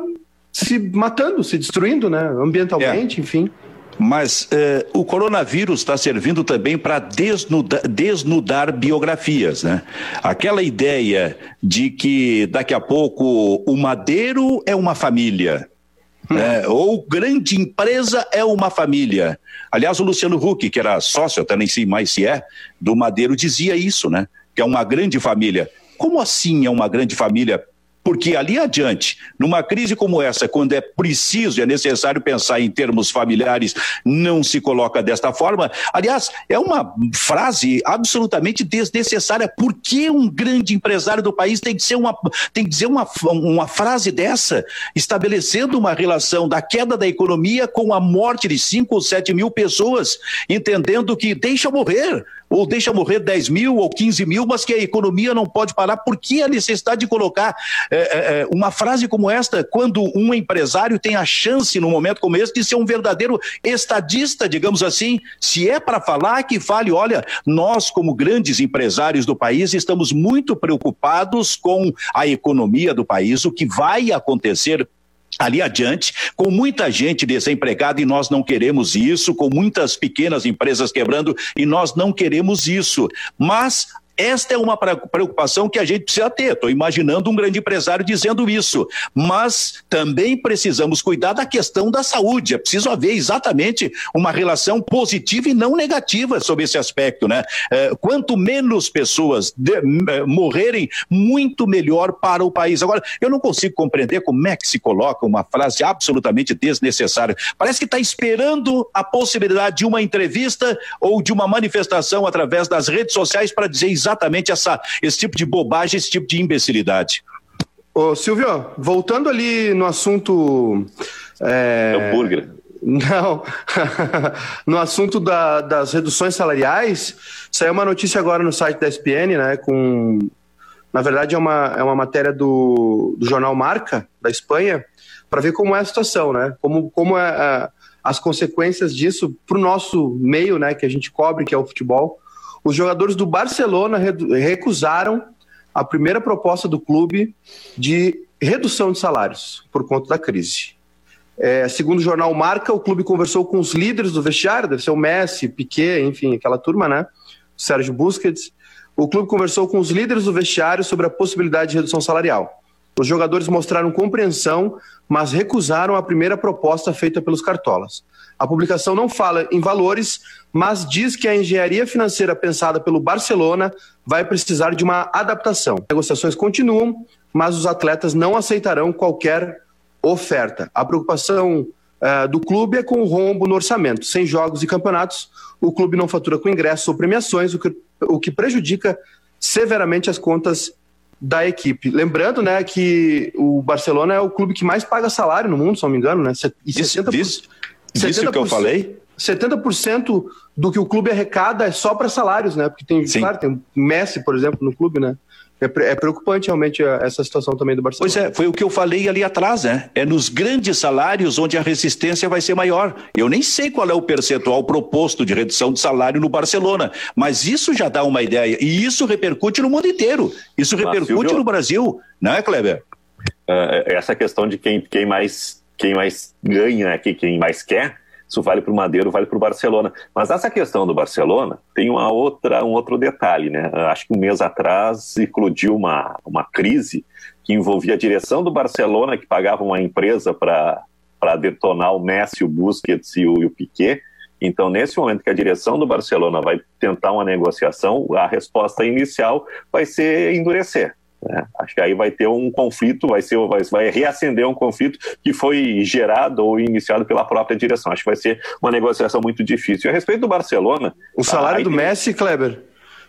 se matando, se destruindo, né, ambientalmente, é. enfim. Mas eh, o coronavírus está servindo também para desnudar, desnudar, biografias, né? Aquela ideia de que daqui a pouco o madeiro é uma família, né? ou grande empresa é uma família. Aliás, o Luciano Huck, que era sócio, até nem sei mais se é, do Madeiro, dizia isso, né? Que é uma grande família. Como assim é uma grande família? Porque ali adiante, numa crise como essa, quando é preciso e é necessário pensar em termos familiares, não se coloca desta forma. Aliás, é uma frase absolutamente desnecessária. Por que um grande empresário do país tem que ser uma, tem que dizer uma, uma frase dessa, estabelecendo uma relação da queda da economia com a morte de 5 ou 7 mil pessoas, entendendo que deixa morrer ou deixa morrer 10 mil ou 15 mil, mas que a economia não pode parar. Por que a necessidade de colocar é, é, uma frase como esta quando um empresário tem a chance, num momento como esse, de ser um verdadeiro estadista, digamos assim? Se é para falar, que fale: olha, nós, como grandes empresários do país, estamos muito preocupados com a economia do país, o que vai acontecer ali adiante, com muita gente desempregada e nós não queremos isso, com muitas pequenas empresas quebrando e nós não queremos isso. Mas esta é uma preocupação que a gente precisa ter. Estou imaginando um grande empresário dizendo isso. Mas também precisamos cuidar da questão da saúde. É preciso haver exatamente uma relação positiva e não negativa sobre esse aspecto. Né? É, quanto menos pessoas é, morrerem, muito melhor para o país. Agora, eu não consigo compreender como é que se coloca uma frase absolutamente desnecessária. Parece que está esperando a possibilidade de uma entrevista ou de uma manifestação através das redes sociais para dizer exatamente exatamente essa, esse tipo de bobagem, esse tipo de imbecilidade. Ô, Silvio, voltando ali no assunto. É... Hambúrguer. Não, (laughs) no assunto da, das reduções salariais, saiu uma notícia agora no site da SPN, né, com, na verdade é uma, é uma matéria do, do jornal Marca, da Espanha, para ver como é a situação, né, como, como é, é as consequências disso para o nosso meio, né, que a gente cobre, que é o futebol, os jogadores do Barcelona recusaram a primeira proposta do clube de redução de salários por conta da crise. É, segundo o jornal Marca, o clube conversou com os líderes do vestiário, deve ser o Messi, Piquet, enfim, aquela turma, né? Sérgio Busquets. O clube conversou com os líderes do vestiário sobre a possibilidade de redução salarial. Os jogadores mostraram compreensão, mas recusaram a primeira proposta feita pelos cartolas. A publicação não fala em valores, mas diz que a engenharia financeira pensada pelo Barcelona vai precisar de uma adaptação. Negociações continuam, mas os atletas não aceitarão qualquer oferta. A preocupação uh, do clube é com o rombo no orçamento. Sem jogos e campeonatos, o clube não fatura com ingressos ou premiações, o que, o que prejudica severamente as contas da equipe. Lembrando, né, que o Barcelona é o clube que mais paga salário no mundo, se não me engano, né? E 70%, isso, isso, isso que eu falei? 70% do que o clube arrecada é só para salários, né? Porque tem, Sim. claro, tem o Messi, por exemplo, no clube, né? É, é, preocupante realmente essa situação também do Barcelona. Pois é, foi o que eu falei ali atrás, né? É nos grandes salários onde a resistência vai ser maior. Eu nem sei qual é o percentual proposto de redução de salário no Barcelona, mas isso já dá uma ideia. E isso repercute no mundo inteiro. Isso repercute no Brasil, não é, Kleber? Uh, essa questão de quem, quem, mais, quem mais ganha aqui, quem mais quer, isso vale para o Madeiro, vale para o Barcelona. Mas essa questão do Barcelona tem uma outra, um outro detalhe, né? Acho que um mês atrás eclodiu uma, uma crise que envolvia a direção do Barcelona, que pagava uma empresa para detonar o Messi, o Busquets e o, e o Piquet. Então, nesse momento que a direção do Barcelona vai tentar uma negociação, a resposta inicial vai ser endurecer. Né? Acho que aí vai ter um conflito, vai, ser, vai, vai reacender um conflito que foi gerado ou iniciado pela própria direção. Acho que vai ser uma negociação muito difícil. E a respeito do Barcelona. O salário do Messi, Kleber,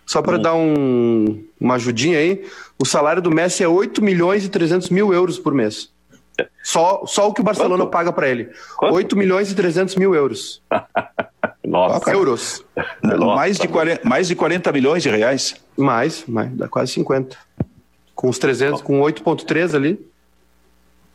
só para hum. dar um, uma ajudinha aí, o salário do Messi é 8 milhões e 300 mil euros por mês. Só, só o que o Barcelona Quanto? paga para ele. Quanto? 8 milhões e 300 mil euros. (laughs) Nossa. Euros. (laughs) Nossa. Mais, de 40, mais de 40 milhões de reais. Mais, mais dá quase 50 com os 300, com 8.3 ali.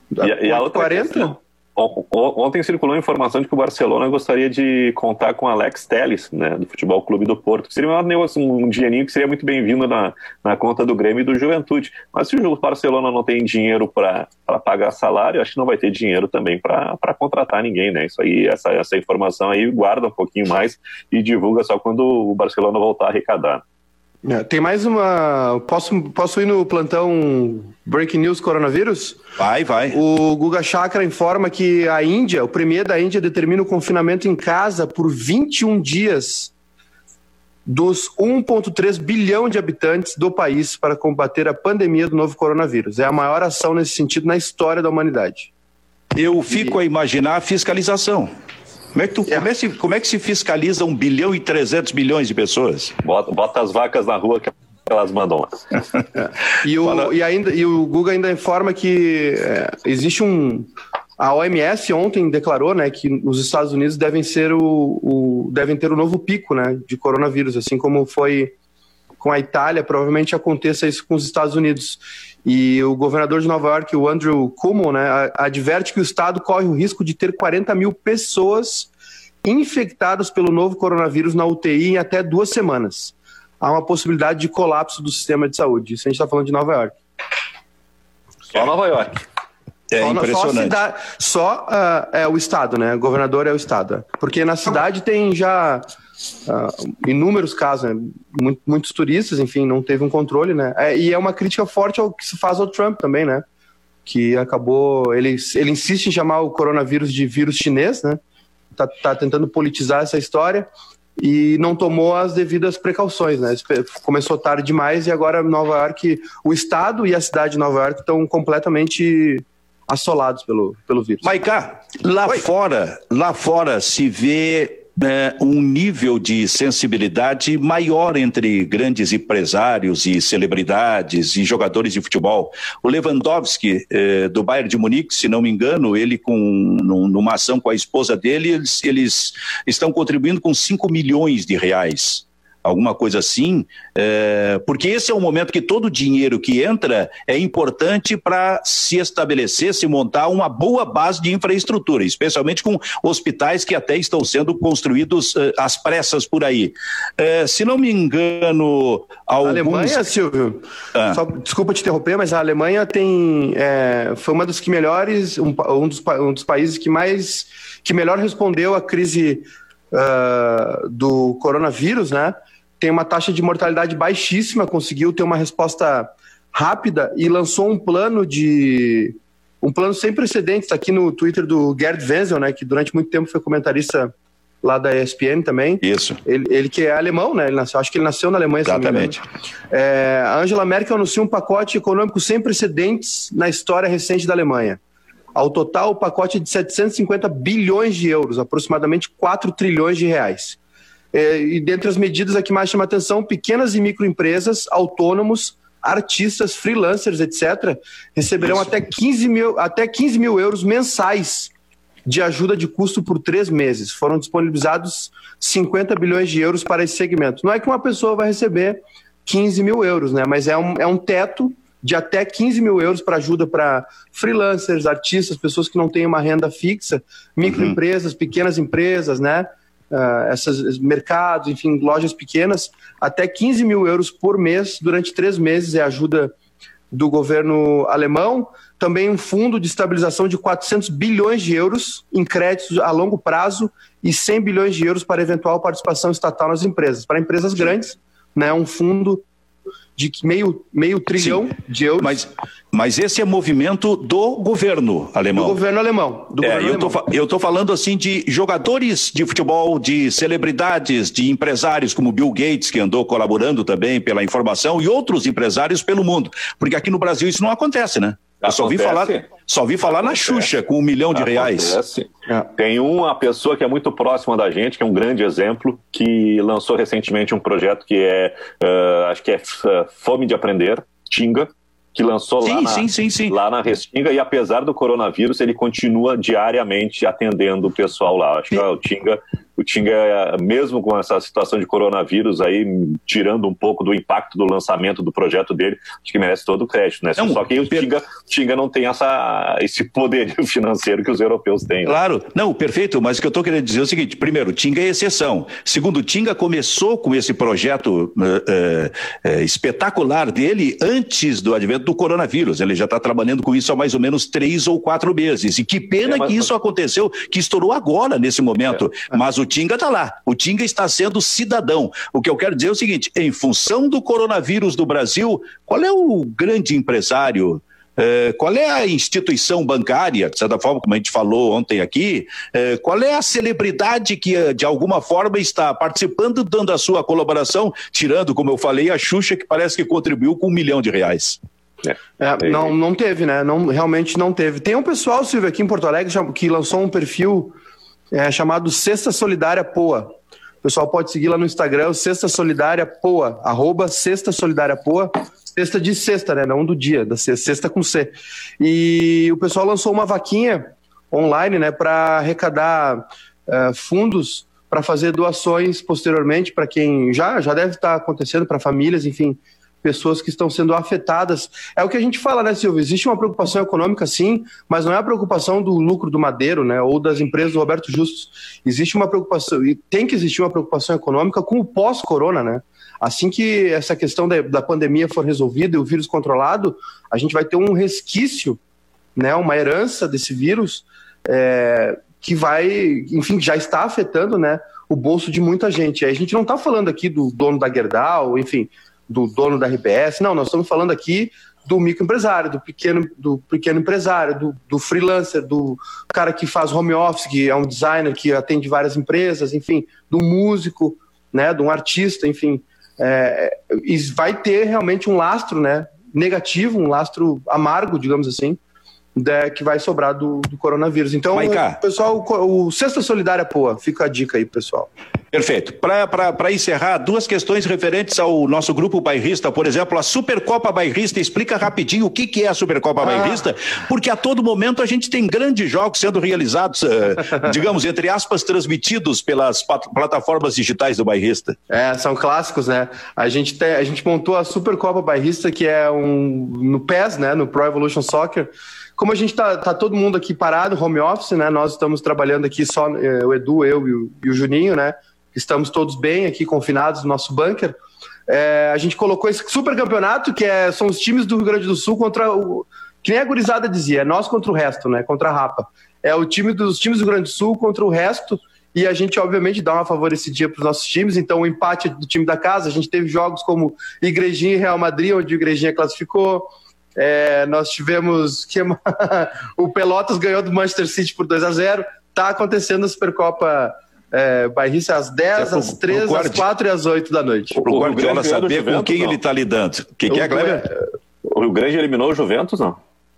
E, e a outra 40? Questão, ontem circulou a informação de que o Barcelona gostaria de contar com Alex Telles, né, do Futebol Clube do Porto. Seria um, negócio, um dinheirinho que seria muito bem-vindo na, na conta do Grêmio e do Juventude. Mas se o Barcelona não tem dinheiro para pagar salário, acho que não vai ter dinheiro também para contratar ninguém, né? Isso aí, essa, essa informação aí guarda um pouquinho mais e divulga só quando o Barcelona voltar a arrecadar. É, tem mais uma. Posso, posso ir no plantão Breaking News Coronavírus? Vai, vai. O Guga Chakra informa que a Índia, o premier da Índia, determina o confinamento em casa por 21 dias dos 1,3 bilhão de habitantes do país para combater a pandemia do novo coronavírus. É a maior ação nesse sentido na história da humanidade. Eu fico e... a imaginar a fiscalização. Como é, que tu, é. Como, é se, como é que se fiscaliza um bilhão e trezentos milhões de pessoas? Bota, bota as vacas na rua que elas mandam lá. (laughs) e, o, e, ainda, e o Google ainda informa que é, existe um. A OMS ontem declarou né, que os Estados Unidos devem, ser o, o, devem ter o novo pico né, de coronavírus, assim como foi com a Itália, provavelmente aconteça isso com os Estados Unidos. E o governador de Nova York, o Andrew Cuomo, né, adverte que o estado corre o risco de ter 40 mil pessoas infectadas pelo novo coronavírus na UTI em até duas semanas. Há uma possibilidade de colapso do sistema de saúde. Isso a gente está falando de Nova York. Só Nova York. É só, impressionante. Só, só uh, é o estado, né? O governador é o estado. Porque na cidade tem já uh, inúmeros casos, né? Muito, muitos turistas, enfim, não teve um controle, né? É, e é uma crítica forte ao que se faz ao Trump também, né? Que acabou. Ele, ele insiste em chamar o coronavírus de vírus chinês, né? Tá, tá tentando politizar essa história e não tomou as devidas precauções, né? Começou tarde demais e agora Nova York, o estado e a cidade de Nova York estão completamente assolados pelo, pelo vírus. Maiká, lá Oi. fora, lá fora se vê é, um nível de sensibilidade maior entre grandes empresários e celebridades e jogadores de futebol. O Lewandowski, é, do Bayern de Munique, se não me engano, ele com num, numa ação com a esposa dele, eles, eles estão contribuindo com 5 milhões de reais alguma coisa assim, é, porque esse é o momento que todo o dinheiro que entra é importante para se estabelecer, se montar uma boa base de infraestrutura, especialmente com hospitais que até estão sendo construídos é, às pressas por aí. É, se não me engano, alguns... A Alemanha, Silvio, ah. só, desculpa te interromper, mas a Alemanha tem é, foi uma dos que melhores, um, um, dos, um dos países que mais que melhor respondeu à crise uh, do coronavírus, né? Tem uma taxa de mortalidade baixíssima, conseguiu ter uma resposta rápida e lançou um plano de um plano sem precedentes aqui no Twitter do Gerd Wenzel, né, que durante muito tempo foi comentarista lá da ESPN também. Isso. Ele, ele que é alemão, né? Ele nasceu, acho que ele nasceu na Alemanha. Exatamente. É, a Angela Merkel anunciou um pacote econômico sem precedentes na história recente da Alemanha. Ao total, o pacote é de 750 bilhões de euros, aproximadamente 4 trilhões de reais. É, e dentre as medidas a que mais chama atenção, pequenas e microempresas, autônomos, artistas, freelancers, etc., receberão até 15, mil, até 15 mil euros mensais de ajuda de custo por três meses. Foram disponibilizados 50 bilhões de euros para esse segmento. Não é que uma pessoa vai receber 15 mil euros, né? mas é um, é um teto de até 15 mil euros para ajuda para freelancers, artistas, pessoas que não têm uma renda fixa, microempresas, uhum. pequenas empresas, né? Uh, esses mercados, enfim, lojas pequenas, até 15 mil euros por mês durante três meses é ajuda do governo alemão. Também um fundo de estabilização de 400 bilhões de euros em créditos a longo prazo e 100 bilhões de euros para eventual participação estatal nas empresas. Para empresas grandes, né, um fundo de meio, meio trilhão Sim, de euros. Mas, mas esse é movimento do governo alemão. Do governo alemão. Do é, governo eu estou falando assim de jogadores de futebol, de celebridades, de empresários como Bill Gates, que andou colaborando também pela informação, e outros empresários pelo mundo. Porque aqui no Brasil isso não acontece, né? Eu só vi falar, só vi falar na Xuxa com um milhão de Acontece. reais. É. Tem uma pessoa que é muito próxima da gente, que é um grande exemplo, que lançou recentemente um projeto que é, uh, acho que é uh, Fome de Aprender, Tinga, que lançou sim, lá, na, sim, sim, sim. lá na Restinga e apesar do coronavírus ele continua diariamente atendendo o pessoal lá. Acho que o Tinga o Tinga, mesmo com essa situação de coronavírus aí, tirando um pouco do impacto do lançamento do projeto dele, acho que merece todo o crédito, né? Não, Só que o Tinga, o Tinga não tem essa, esse poder (laughs) financeiro que os europeus têm. Né? Claro, não, perfeito, mas o que eu estou querendo dizer é o seguinte, primeiro, o Tinga é exceção. Segundo, o Tinga começou com esse projeto uh, uh, uh, espetacular dele antes do advento do coronavírus. Ele já está trabalhando com isso há mais ou menos três ou quatro meses. E que pena é, mas... que isso aconteceu, que estourou agora, nesse momento. É. Mas o o Tinga está lá. O Tinga está sendo cidadão. O que eu quero dizer é o seguinte: em função do coronavírus do Brasil, qual é o grande empresário? É, qual é a instituição bancária, de certa forma, como a gente falou ontem aqui, é, qual é a celebridade que, de alguma forma, está participando, dando a sua colaboração, tirando, como eu falei, a Xuxa, que parece que contribuiu com um milhão de reais? É, é não, não teve, né? Não, realmente não teve. Tem um pessoal, Silvio, aqui em Porto Alegre, que lançou um perfil é, chamado Cesta Solidária Poa. O pessoal pode seguir lá no Instagram, o Cesta Solidária Poa, arroba Cesta Solidária Poa, sexta de sexta, né? Não do dia, da sexta com C. E o pessoal lançou uma vaquinha online, né, para arrecadar uh, fundos para fazer doações posteriormente para quem já já deve estar tá acontecendo para famílias, enfim, pessoas que estão sendo afetadas. É o que a gente fala, né, Silvio? Existe uma preocupação econômica, sim, mas não é a preocupação do lucro do Madeiro, né, ou das empresas do Roberto Justus. Existe uma preocupação, e tem que existir uma preocupação econômica com o pós-corona, né? Assim que essa questão da, da pandemia for resolvida e o vírus controlado, a gente vai ter um resquício, né, uma herança desse vírus é, que vai, enfim, já está afetando, né, o bolso de muita gente. a gente não está falando aqui do dono da Gerdau, enfim, do dono da RBS, não, nós estamos falando aqui do microempresário, do pequeno, do pequeno empresário, do, do freelancer, do cara que faz home office, que é um designer que atende várias empresas, enfim, do músico, né, de um artista, enfim, é, e vai ter realmente um lastro, né, negativo, um lastro amargo, digamos assim, que vai sobrar do, do coronavírus. Então, pessoal, o, o Sexta Solidária Poa, fica a dica aí, pessoal. Perfeito. Para encerrar, duas questões referentes ao nosso grupo bairrista, por exemplo, a Supercopa Bairrista. Explica rapidinho o que, que é a Supercopa ah. Bairrista, porque a todo momento a gente tem grandes jogos sendo realizados, uh, (laughs) digamos, entre aspas, transmitidos pelas plataformas digitais do bairrista. É, são clássicos, né? A gente, a gente montou a Supercopa Bairrista, que é um no PES, né? No Pro Evolution Soccer. Como a gente está tá todo mundo aqui parado, home office, né? Nós estamos trabalhando aqui só, eh, o Edu, eu e o, e o Juninho, né? estamos todos bem aqui, confinados no nosso bunker. É, a gente colocou esse super campeonato, que é, são os times do Rio Grande do Sul contra o. Que nem a gurizada dizia, é nós contra o resto, né? Contra a Rapa. É o time dos times do Rio Grande do Sul contra o resto. E a gente, obviamente, dá uma favorecidinha para os nossos times. Então, o empate do time da casa, a gente teve jogos como Igrejinha e Real Madrid, onde o Igrejinha classificou. É, nós tivemos que (laughs) o Pelotas ganhou do Manchester City por 2 a 0 Tá acontecendo a Supercopa é, bairrista às 10, às 13, às 4 e às 8 da noite. Para o Guardiola saber com quem não. ele está lidando. O que, que é, Kleber? O Rio Grande eliminou o Juventus, não?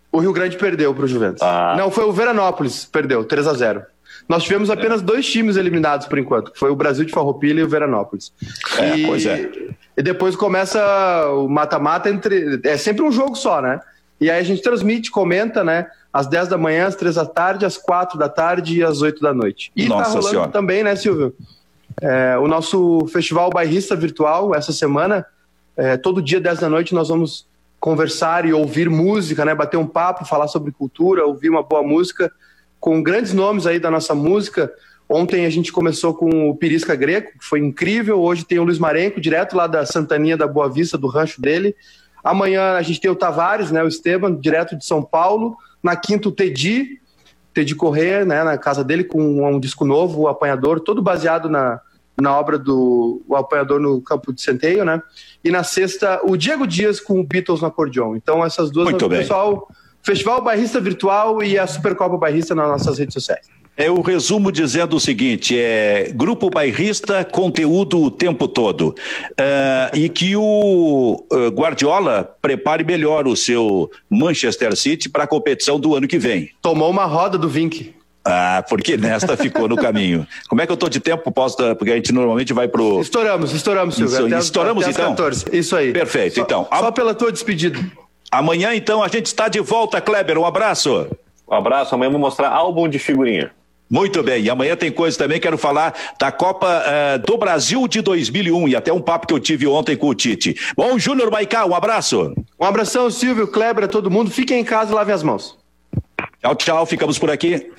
O Rio Grande perdeu para o Juventus. Ah. Não, foi o Veranópolis, perdeu, 3 a 0 nós tivemos apenas é. dois times eliminados por enquanto, que foi o Brasil de Farroupilha e o Veranópolis. É, e, pois é. E depois começa o mata-mata entre. É sempre um jogo só, né? E aí a gente transmite, comenta, né? Às 10 da manhã, às 3 da tarde, às 4 da tarde e às 8 da noite. E Nossa tá rolando Senhora. também, né, Silvio? É, o nosso Festival Bairrista Virtual, essa semana, é, todo dia, 10 da noite, nós vamos conversar e ouvir música, né? Bater um papo, falar sobre cultura, ouvir uma boa música com grandes nomes aí da nossa música. Ontem a gente começou com o Pirisca Greco, que foi incrível. Hoje tem o Luiz Marenco, direto lá da Santaninha da Boa Vista, do rancho dele. Amanhã a gente tem o Tavares, né, o Esteban, direto de São Paulo. Na quinta, o Tedi, Tedi Corrêa, né, na casa dele, com um disco novo, o Apanhador, todo baseado na, na obra do o Apanhador no Campo de Centeio, né? E na sexta, o Diego Dias com o Beatles no acordeon. Então, essas duas, Muito bem. pessoal, Festival Bairrista Virtual e a Supercopa Bairrista nas nossas redes sociais. É o resumo dizendo o seguinte: é grupo bairrista, conteúdo o tempo todo. Ah, e que o ah, Guardiola prepare melhor o seu Manchester City para a competição do ano que vem. Tomou uma roda do Vink. Ah, porque nesta ficou no caminho. Como é que eu tô de tempo? Posso, dar- porque a gente normalmente vai pro. Estouramos, estouramos, Silvio. Isso, até estouramos, até então? 14. Isso aí. Perfeito, Só- então. Só pela tua despedida. Amanhã, então, a gente está de volta, Kleber. Um abraço. Um abraço, amanhã eu vou mostrar álbum de figurinha. Muito bem, e amanhã tem coisa também, quero falar da Copa eh, do Brasil de 2001 e até um papo que eu tive ontem com o Tite. Bom, Júnior Maicá, um abraço. Um abração, Silvio, Kleber, a todo mundo. Fiquem em casa e lavem as mãos. Tchau, tchau, ficamos por aqui.